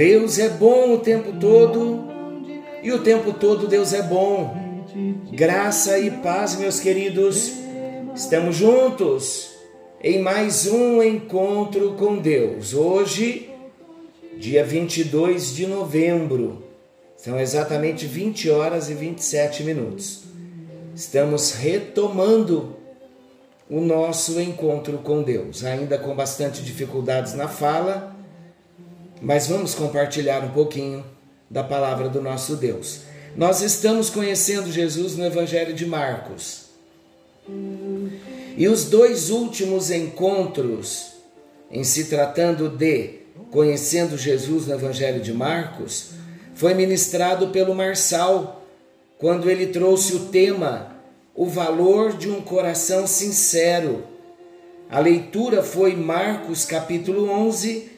Deus é bom o tempo todo e o tempo todo Deus é bom. Graça e paz, meus queridos. Estamos juntos em mais um encontro com Deus. Hoje, dia 22 de novembro, são exatamente 20 horas e 27 minutos. Estamos retomando o nosso encontro com Deus, ainda com bastante dificuldades na fala, mas vamos compartilhar um pouquinho da palavra do nosso Deus. Nós estamos conhecendo Jesus no Evangelho de Marcos. E os dois últimos encontros, em se tratando de conhecendo Jesus no Evangelho de Marcos, foi ministrado pelo Marçal, quando ele trouxe o tema O valor de um coração sincero. A leitura foi Marcos capítulo 11,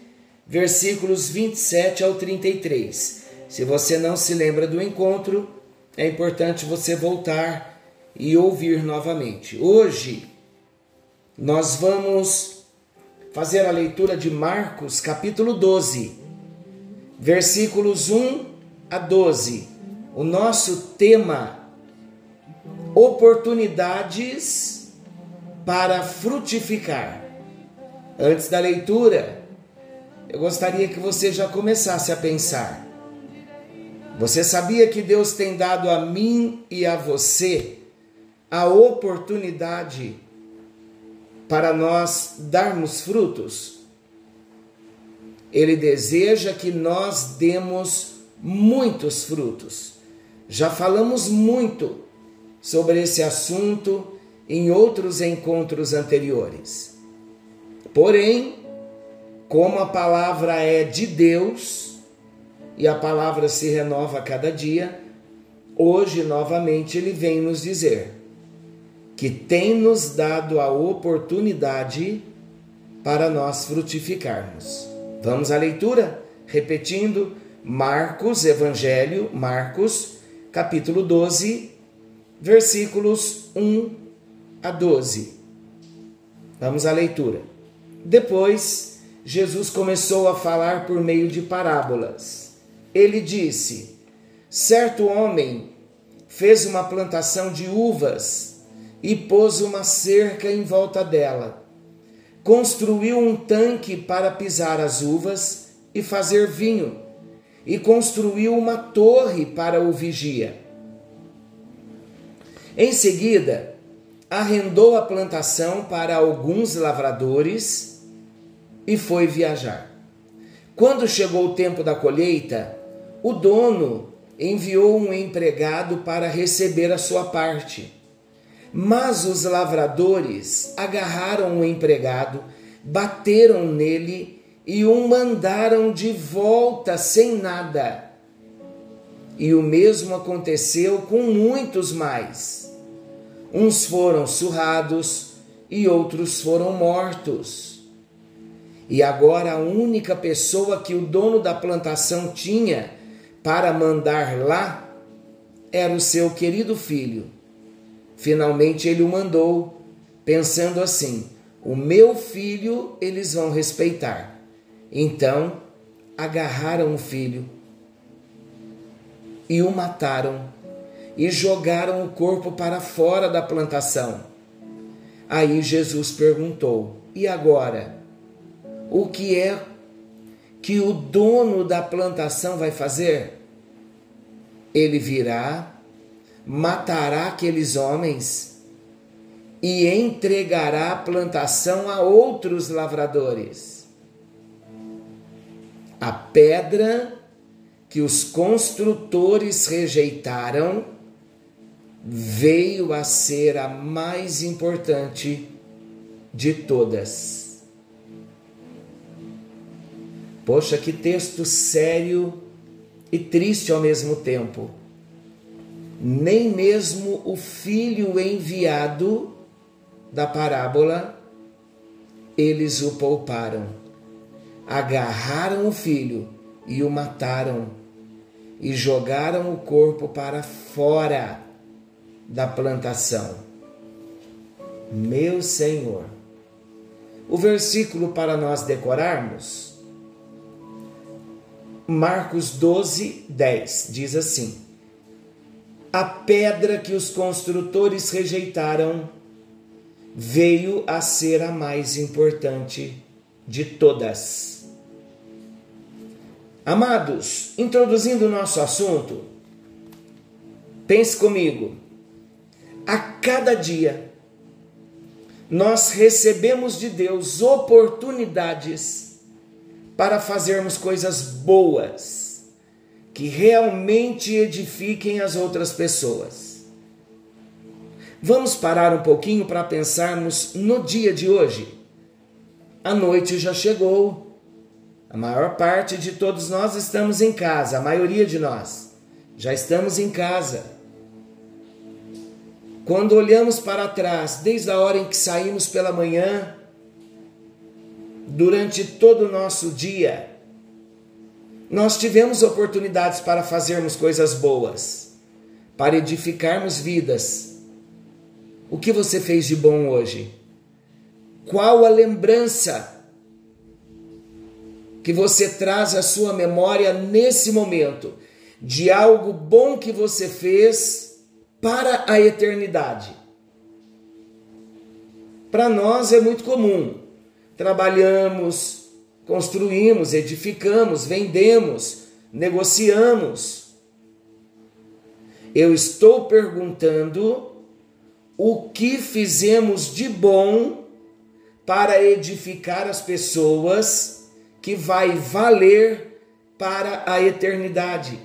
versículos 27 ao 33. Se você não se lembra do encontro, é importante você voltar e ouvir novamente. Hoje nós vamos fazer a leitura de Marcos, capítulo 12, versículos 1 a 12. O nosso tema oportunidades para frutificar. Antes da leitura, eu gostaria que você já começasse a pensar você sabia que Deus tem dado a mim e a você a oportunidade para nós darmos frutos? Ele deseja que nós demos muitos frutos. Já falamos muito sobre esse assunto em outros encontros anteriores. Porém, como a palavra é de Deus, e a palavra se renova a cada dia, hoje novamente ele vem nos dizer que tem nos dado a oportunidade para nós frutificarmos. Vamos à leitura? Repetindo, Marcos, Evangelho, Marcos, capítulo 12, versículos 1 a 12. Vamos à leitura. Depois, Jesus começou a falar por meio de parábolas ele disse: Certo homem fez uma plantação de uvas e pôs uma cerca em volta dela. Construiu um tanque para pisar as uvas e fazer vinho, e construiu uma torre para o vigia. Em seguida, arrendou a plantação para alguns lavradores e foi viajar. Quando chegou o tempo da colheita, o dono enviou um empregado para receber a sua parte. Mas os lavradores agarraram o empregado, bateram nele e o mandaram de volta sem nada. E o mesmo aconteceu com muitos mais. Uns foram surrados e outros foram mortos. E agora a única pessoa que o dono da plantação tinha para mandar lá era o seu querido filho. Finalmente ele o mandou, pensando assim: o meu filho eles vão respeitar. Então agarraram o filho e o mataram e jogaram o corpo para fora da plantação. Aí Jesus perguntou: E agora? O que é que o dono da plantação vai fazer? Ele virá, matará aqueles homens e entregará a plantação a outros lavradores. A pedra que os construtores rejeitaram veio a ser a mais importante de todas. Poxa, que texto sério e triste ao mesmo tempo. Nem mesmo o filho enviado da parábola eles o pouparam. Agarraram o filho e o mataram e jogaram o corpo para fora da plantação. meu Senhor. O versículo para nós decorarmos, Marcos 12, 10, diz assim: A pedra que os construtores rejeitaram veio a ser a mais importante de todas. Amados, introduzindo o nosso assunto, pense comigo. A cada dia nós recebemos de Deus oportunidades para fazermos coisas boas que realmente edifiquem as outras pessoas. Vamos parar um pouquinho para pensarmos no dia de hoje. A noite já chegou. A maior parte de todos nós estamos em casa, a maioria de nós já estamos em casa. Quando olhamos para trás, desde a hora em que saímos pela manhã, durante todo o nosso dia, nós tivemos oportunidades para fazermos coisas boas, para edificarmos vidas. O que você fez de bom hoje? Qual a lembrança que você traz à sua memória nesse momento de algo bom que você fez? para a eternidade. Para nós é muito comum. Trabalhamos, construímos, edificamos, vendemos, negociamos. Eu estou perguntando o que fizemos de bom para edificar as pessoas que vai valer para a eternidade.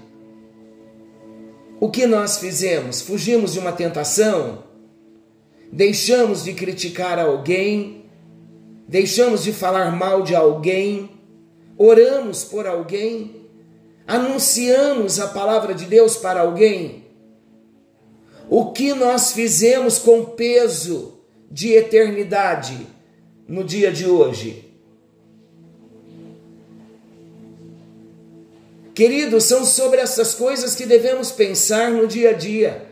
O que nós fizemos? Fugimos de uma tentação? Deixamos de criticar alguém? Deixamos de falar mal de alguém? Oramos por alguém? Anunciamos a palavra de Deus para alguém? O que nós fizemos com peso de eternidade no dia de hoje? Queridos, são sobre essas coisas que devemos pensar no dia a dia.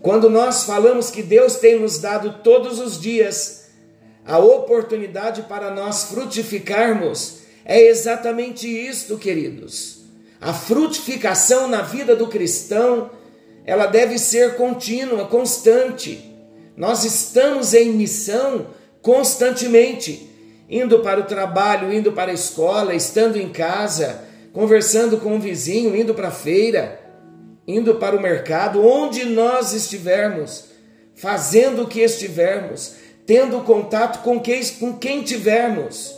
Quando nós falamos que Deus tem nos dado todos os dias a oportunidade para nós frutificarmos, é exatamente isto, queridos. A frutificação na vida do cristão, ela deve ser contínua, constante. Nós estamos em missão constantemente, indo para o trabalho, indo para a escola, estando em casa, conversando com um vizinho, indo para a feira, indo para o mercado, onde nós estivermos, fazendo o que estivermos, tendo contato com quem, com quem tivermos.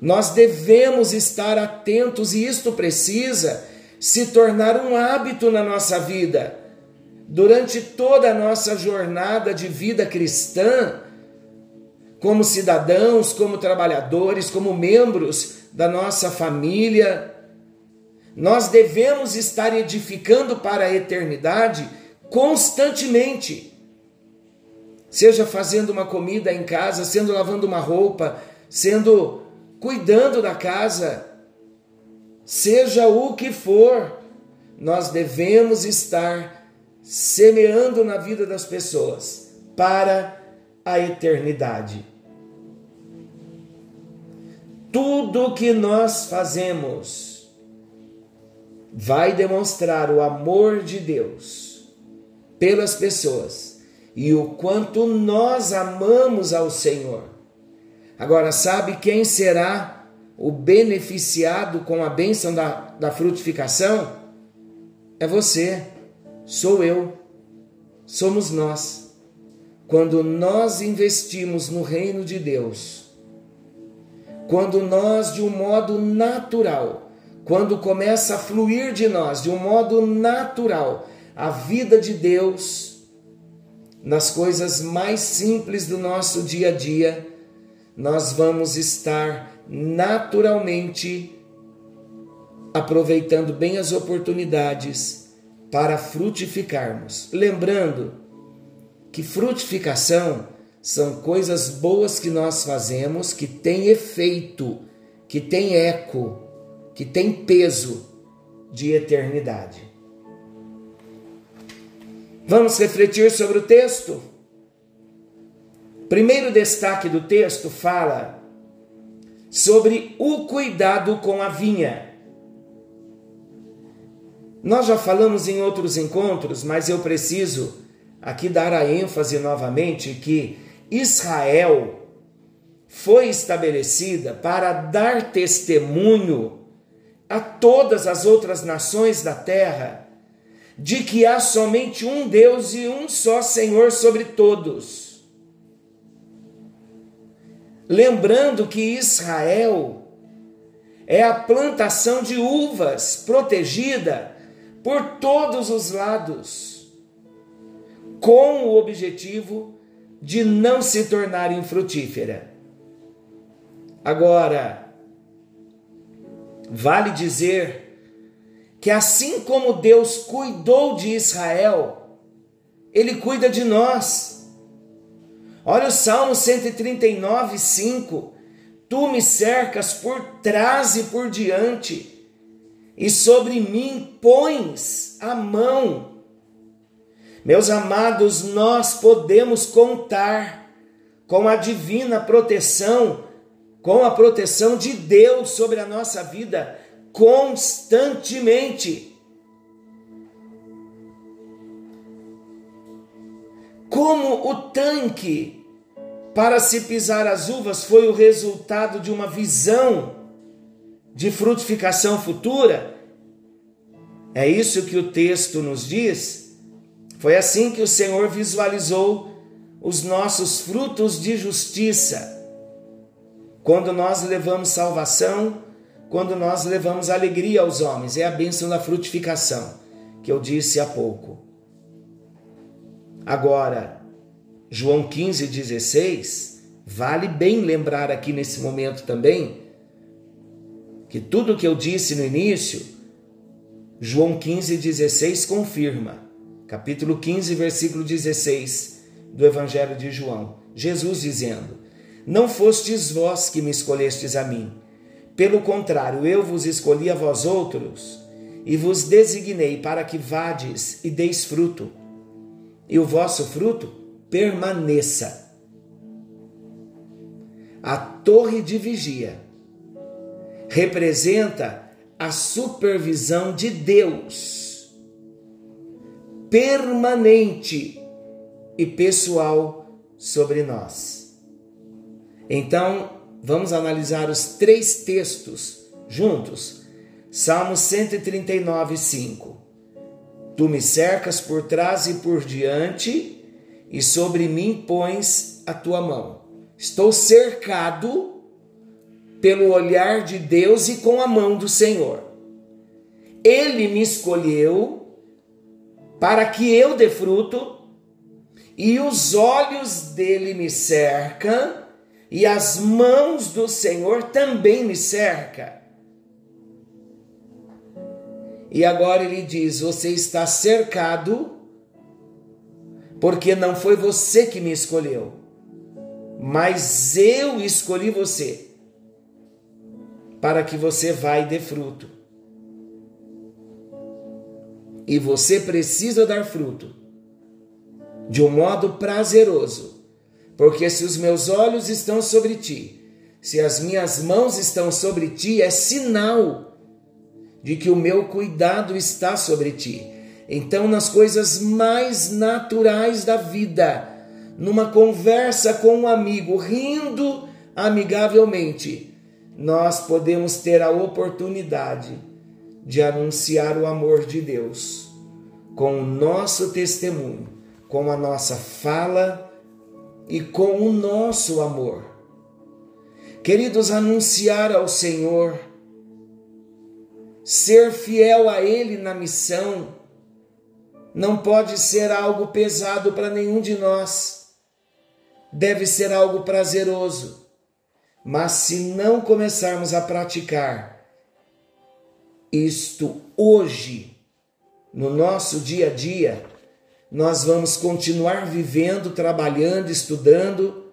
Nós devemos estar atentos e isto precisa se tornar um hábito na nossa vida. Durante toda a nossa jornada de vida cristã, como cidadãos, como trabalhadores, como membros da nossa família. Nós devemos estar edificando para a eternidade constantemente. Seja fazendo uma comida em casa, sendo lavando uma roupa, sendo cuidando da casa, seja o que for, nós devemos estar semeando na vida das pessoas para a eternidade. Tudo que nós fazemos vai demonstrar o amor de Deus pelas pessoas e o quanto nós amamos ao Senhor. Agora, sabe quem será o beneficiado com a bênção da, da frutificação? É você, sou eu, somos nós. Quando nós investimos no reino de Deus, quando nós, de um modo natural, quando começa a fluir de nós, de um modo natural, a vida de Deus, nas coisas mais simples do nosso dia a dia, nós vamos estar naturalmente aproveitando bem as oportunidades para frutificarmos. Lembrando que frutificação são coisas boas que nós fazemos que têm efeito, que têm eco, que têm peso de eternidade. Vamos refletir sobre o texto? Primeiro destaque do texto fala sobre o cuidado com a vinha. Nós já falamos em outros encontros, mas eu preciso aqui dar a ênfase novamente que Israel foi estabelecida para dar testemunho a todas as outras nações da terra de que há somente um Deus e um só Senhor sobre todos. Lembrando que Israel é a plantação de uvas protegida por todos os lados, com o objetivo de não se tornar infrutífera. Agora, vale dizer que assim como Deus cuidou de Israel, Ele cuida de nós. Olha o Salmo 139, 5. Tu me cercas por trás e por diante, e sobre mim pões a mão. Meus amados, nós podemos contar com a divina proteção, com a proteção de Deus sobre a nossa vida constantemente. Como o tanque para se pisar as uvas foi o resultado de uma visão de frutificação futura, é isso que o texto nos diz. Foi assim que o Senhor visualizou os nossos frutos de justiça. Quando nós levamos salvação, quando nós levamos alegria aos homens. É a bênção da frutificação, que eu disse há pouco. Agora, João 15, 16, vale bem lembrar aqui nesse momento também, que tudo que eu disse no início, João 15, 16 confirma. Capítulo 15, versículo 16 do Evangelho de João. Jesus dizendo: Não fostes vós que me escolhestes a mim, pelo contrário, eu vos escolhi a vós outros e vos designei para que vades e deis fruto, e o vosso fruto permaneça. A torre de vigia representa a supervisão de Deus, permanente e pessoal sobre nós. Então, Vamos analisar os três textos juntos. Salmo 139, 5. Tu me cercas por trás e por diante, e sobre mim pões a tua mão. Estou cercado pelo olhar de Deus e com a mão do Senhor. Ele me escolheu para que eu dê fruto, e os olhos dele me cercam e as mãos do Senhor também me cerca. E agora ele diz: Você está cercado, porque não foi você que me escolheu, mas eu escolhi você, para que você vá e dê fruto. E você precisa dar fruto de um modo prazeroso porque se os meus olhos estão sobre ti, se as minhas mãos estão sobre ti, é sinal de que o meu cuidado está sobre ti. Então, nas coisas mais naturais da vida, numa conversa com um amigo, rindo amigavelmente, nós podemos ter a oportunidade de anunciar o amor de Deus com o nosso testemunho, com a nossa fala e com o nosso amor. Queridos, anunciar ao Senhor, ser fiel a Ele na missão, não pode ser algo pesado para nenhum de nós. Deve ser algo prazeroso. Mas se não começarmos a praticar isto hoje, no nosso dia a dia, nós vamos continuar vivendo, trabalhando, estudando,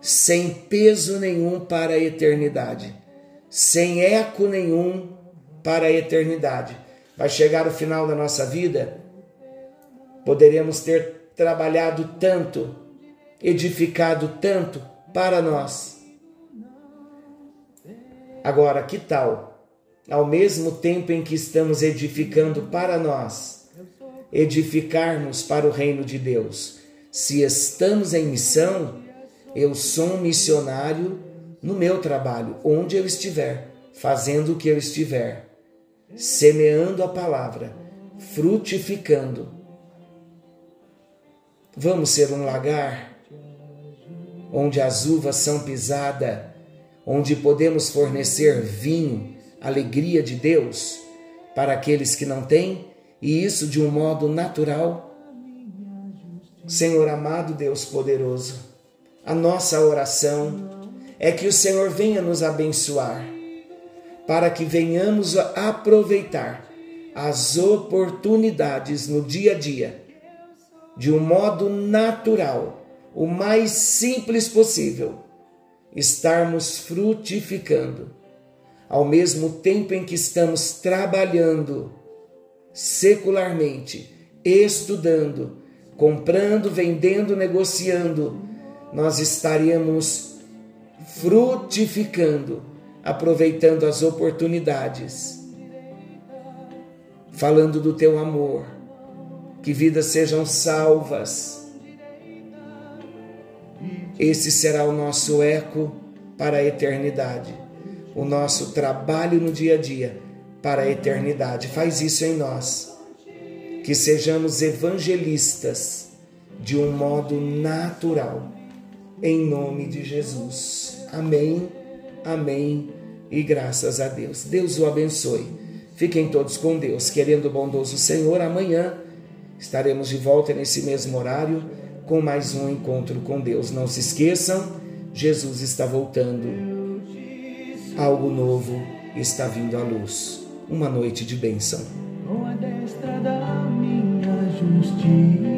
sem peso nenhum para a eternidade, sem eco nenhum para a eternidade. Vai chegar o final da nossa vida, poderemos ter trabalhado tanto edificado tanto para nós. Agora, que tal, ao mesmo tempo em que estamos edificando para nós, edificarmos para o reino de Deus? Se estamos em missão, eu sou um missionário no meu trabalho, onde eu estiver, fazendo o que eu estiver, semeando a palavra, frutificando. Vamos ser um lagar onde as uvas são pisadas, onde podemos fornecer vinho, alegria de Deus para aqueles que não têm, e isso de um modo natural. Senhor amado Deus poderoso, a nossa oração é que o Senhor venha nos abençoar, para que venhamos aproveitar as oportunidades no dia a dia, de um modo natural, o mais simples possível, estarmos frutificando, ao mesmo tempo em que estamos trabalhando secularmente, estudando, comprando, vendendo, negociando, nós estaríamos frutificando, aproveitando as oportunidades, falando do teu amor, que vidas sejam salvas. Esse será o nosso eco para a eternidade, o nosso trabalho no dia a dia para a eternidade. Faz isso em nós, que sejamos evangelistas de um modo natural em nome de Jesus. Amém, amém e graças a Deus. Deus o abençoe. Fiquem todos com Deus, querendo o bondoso Senhor. Amanhã estaremos de volta nesse mesmo horário com mais um encontro com Deus. Não se esqueçam, Jesus está voltando. Algo novo está vindo à luz. Uma noite de bênção. Com a destra da minha justiça